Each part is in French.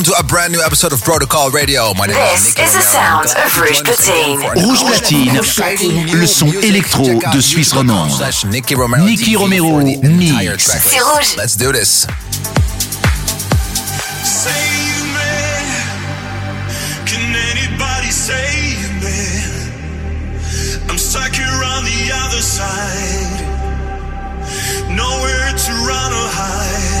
welcome to a brand new episode of Protocol Radio. My name This is the sound of Rouge Platine. Rouge Platine, le son électro de Suisse romande. Nicky Romero, Nicky C'est rouge. Let's do this. Nowhere to run or hide.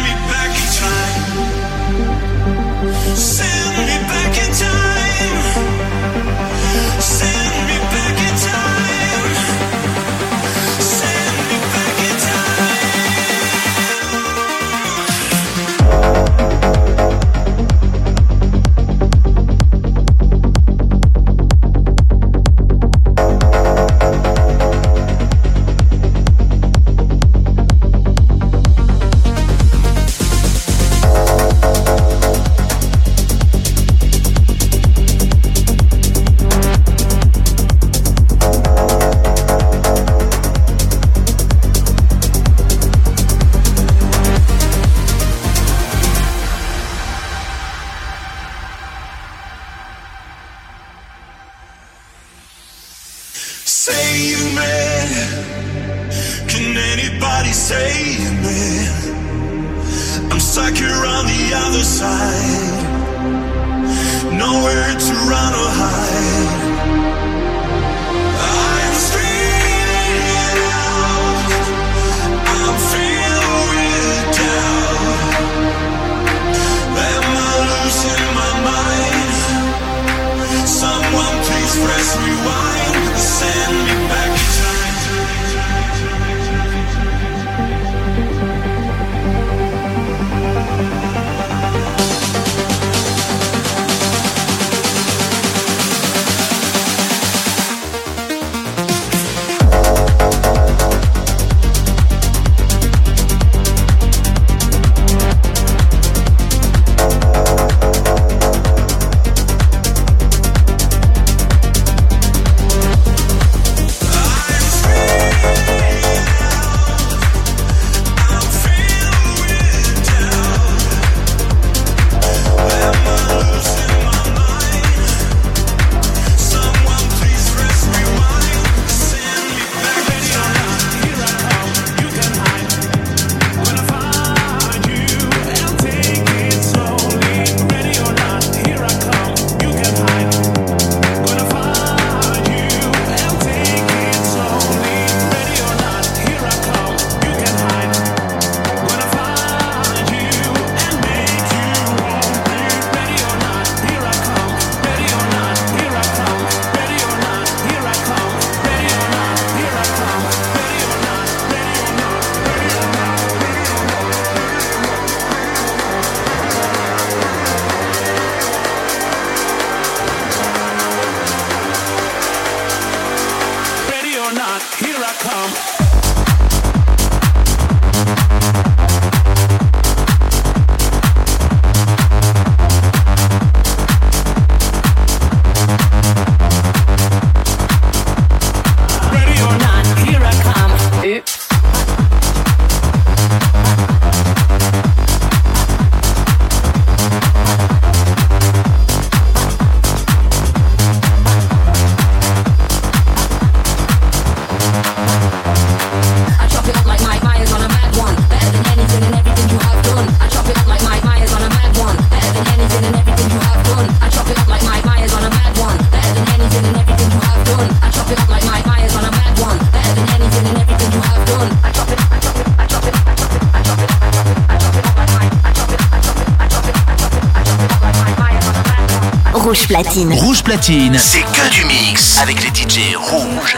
C'est que du mix avec les DJ rouges.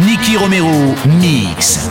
Nicky Romero Mix.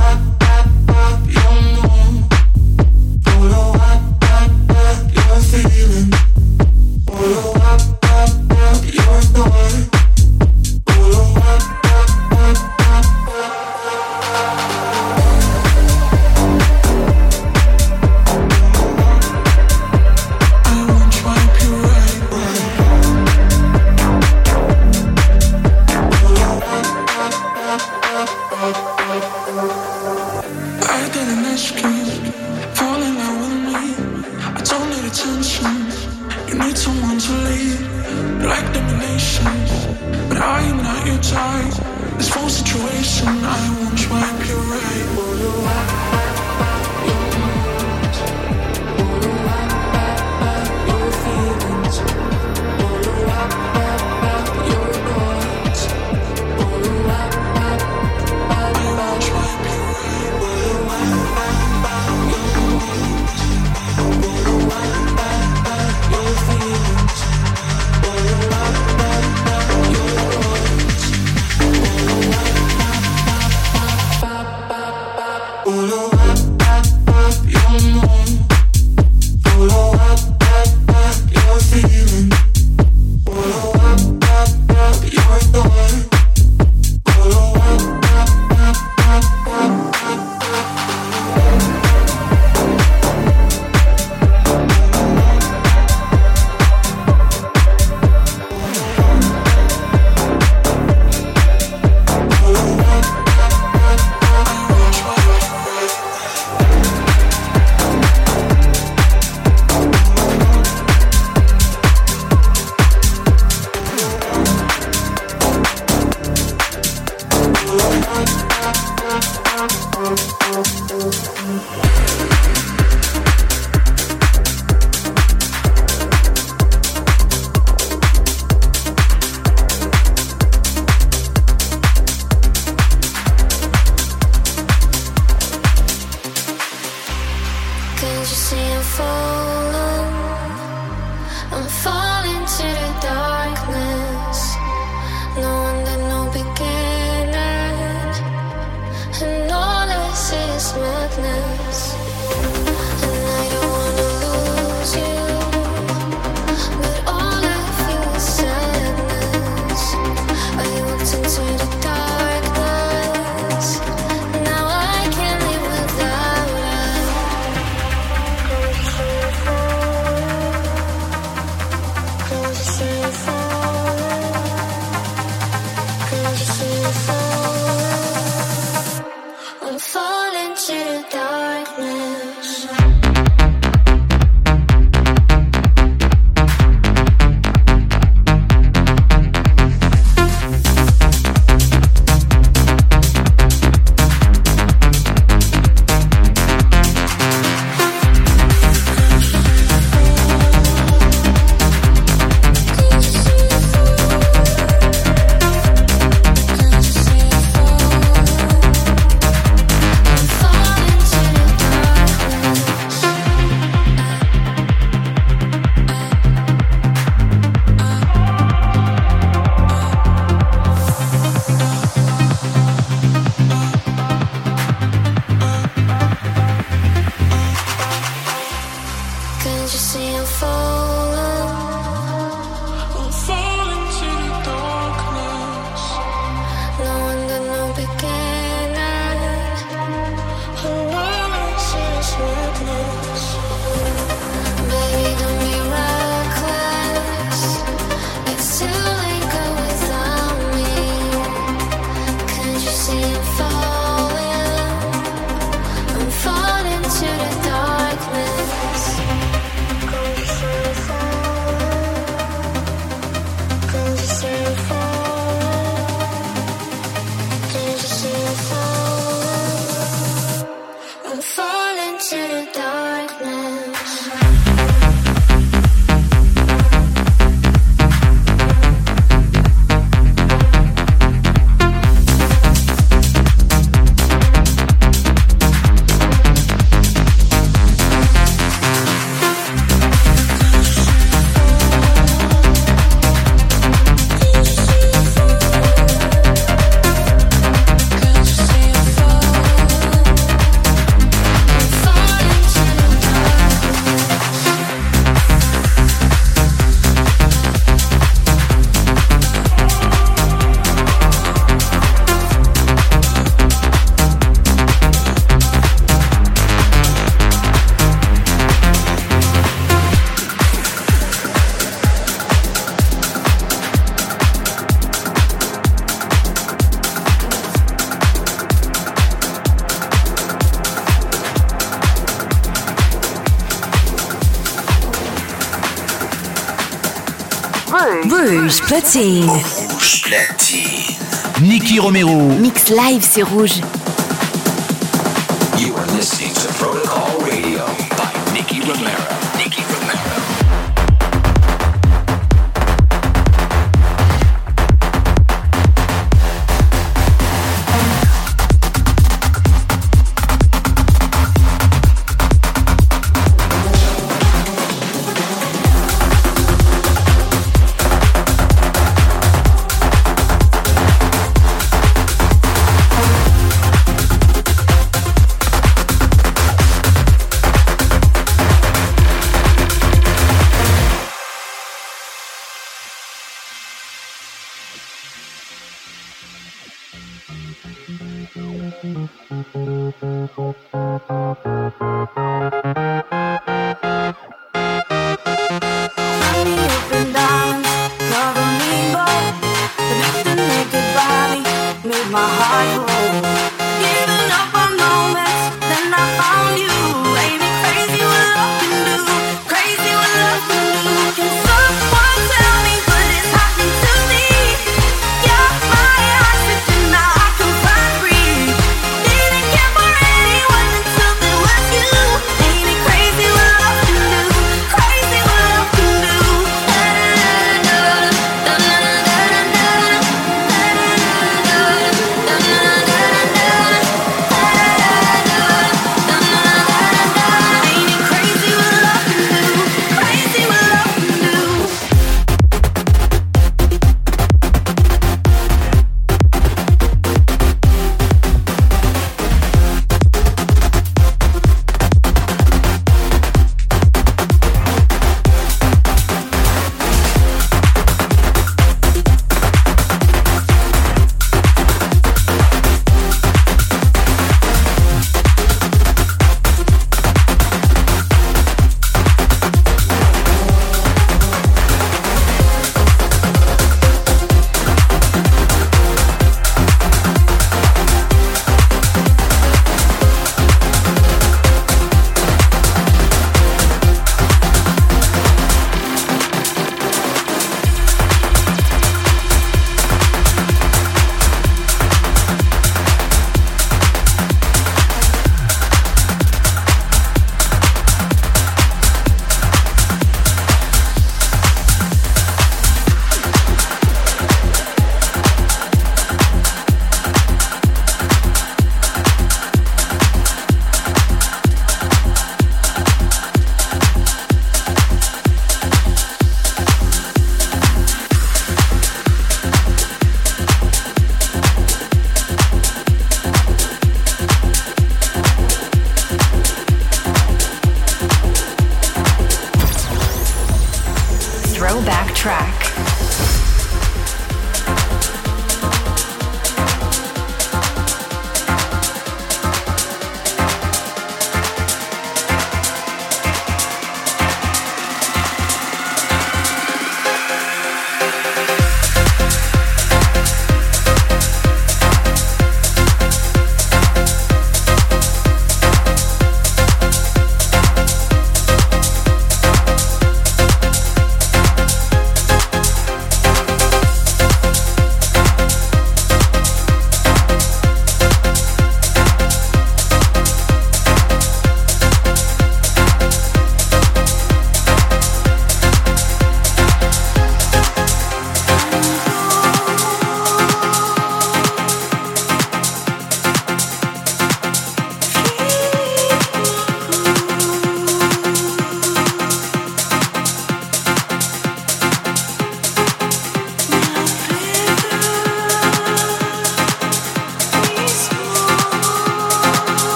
Platine. Rouge platine. Nicky Romero. Mix live, c'est rouge.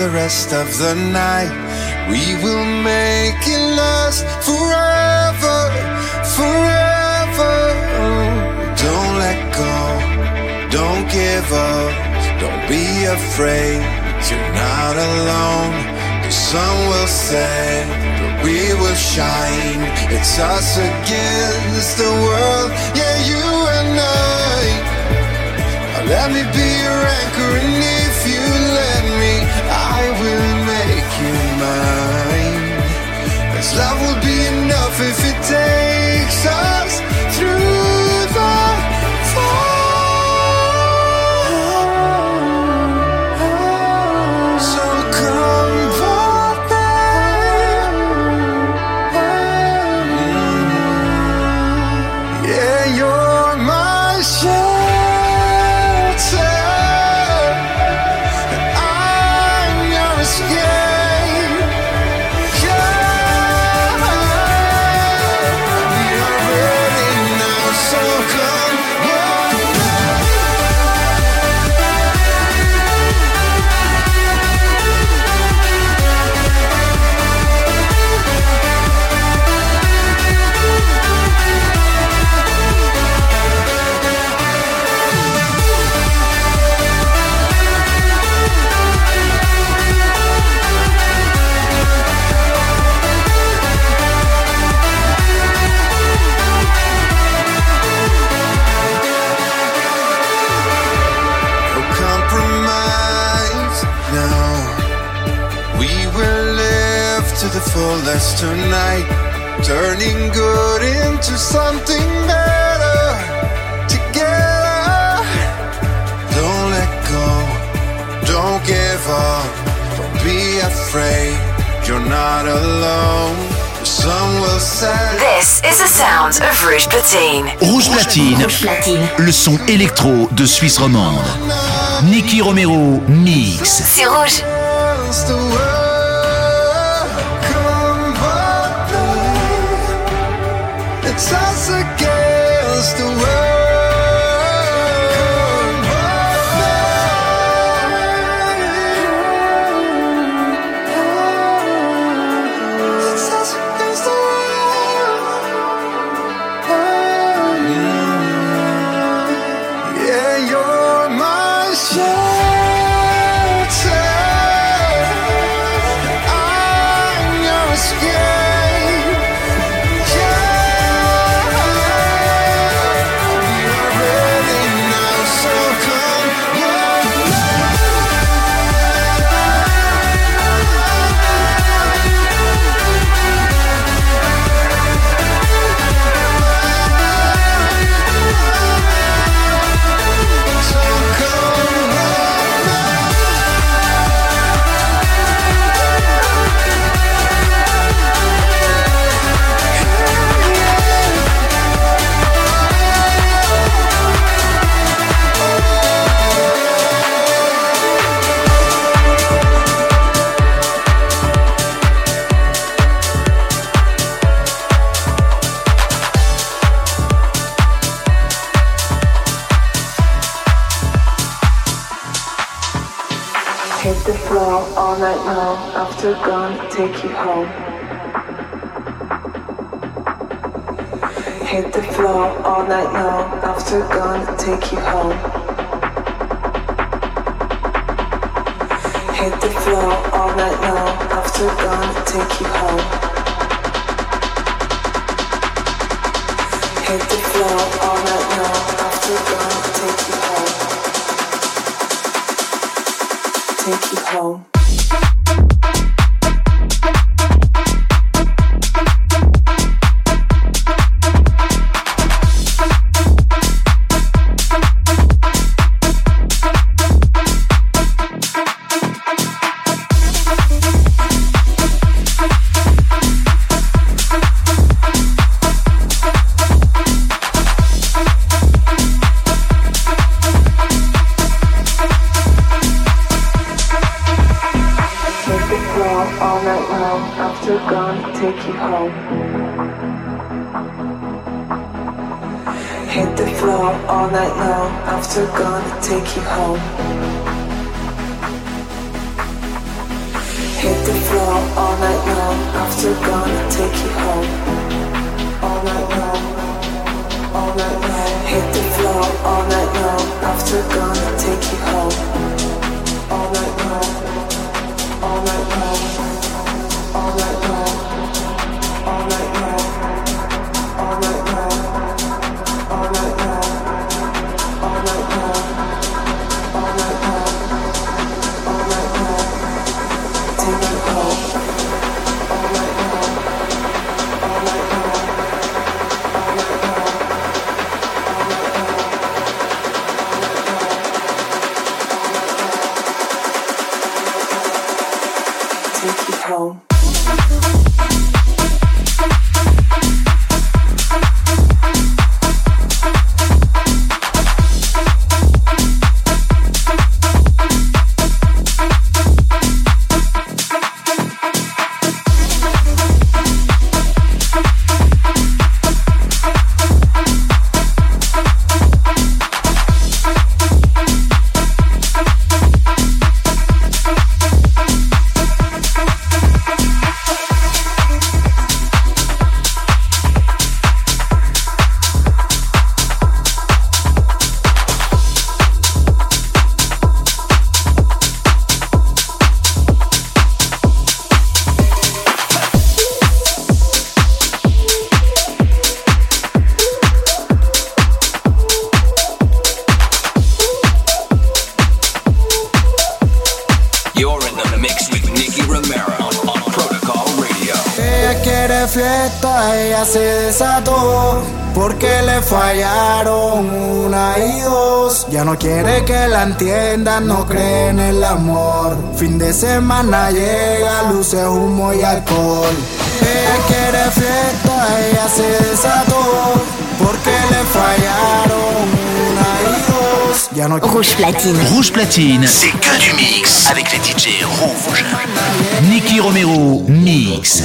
The rest of the night. We will make it last forever, forever. Don't let go, don't give up, don't be afraid. You're not alone. The sun will set, but we will shine. It's us against the world, yeah, you and I. Let me be your anchor, and if you let me, I will make you mine. This love will be enough if it takes us through Platine, Rouge Platine. le son électro de Suisse romande. Nicky Romero mix. C'est Rouge. It's us After gone, take you home. Hit the floor all night long. After gone, take you home. Hit the floor all night long. After gone, take you home. Take you home. Take you home. Hit the floor all night long. After gonna take you home. Hit the floor all night long. After gone, take you home. All night long. All night long. Hit the floor all night long. After gone, take you home. Ella se desató. Porque le fallaron una y dos. Ya no quiere que la entiendan, no cree en el amor. Fin de semana llega, luces, humo y alcohol. Ella quiere fiesta, ella se desató. Porque le fallaron una y dos. Ya no Rouge platine. Rouge platine. C'est que du mix avec les DJ rouges. Nicky Romero mix.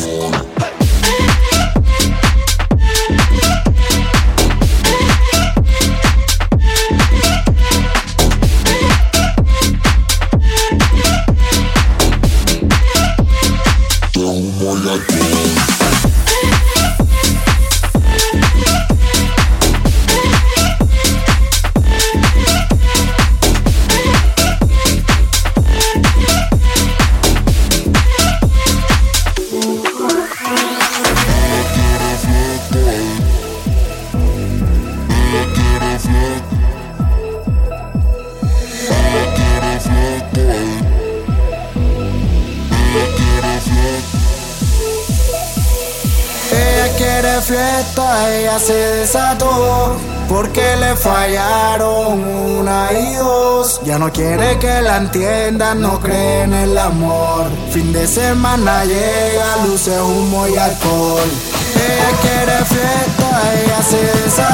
Ella se desató. Porque le fallaron una y dos. Ya no quiere que la entiendan, no cree en el amor. Fin de semana llega, luces, humo y alcohol. Ella quiere fiesta, ella se desató.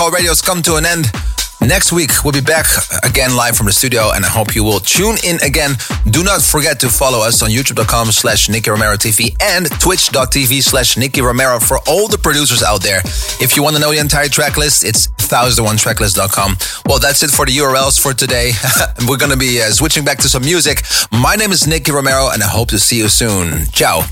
Protocol Radio's come to an end. Next week, we'll be back again live from the studio, and I hope you will tune in again. Do not forget to follow us on youtube.com slash Nicky Romero TV and twitch.tv slash Nicky Romero for all the producers out there. If you want to know the entire track list, it's 1001tracklist.com. Well, that's it for the URLs for today. We're going to be uh, switching back to some music. My name is Nicky Romero, and I hope to see you soon. Ciao.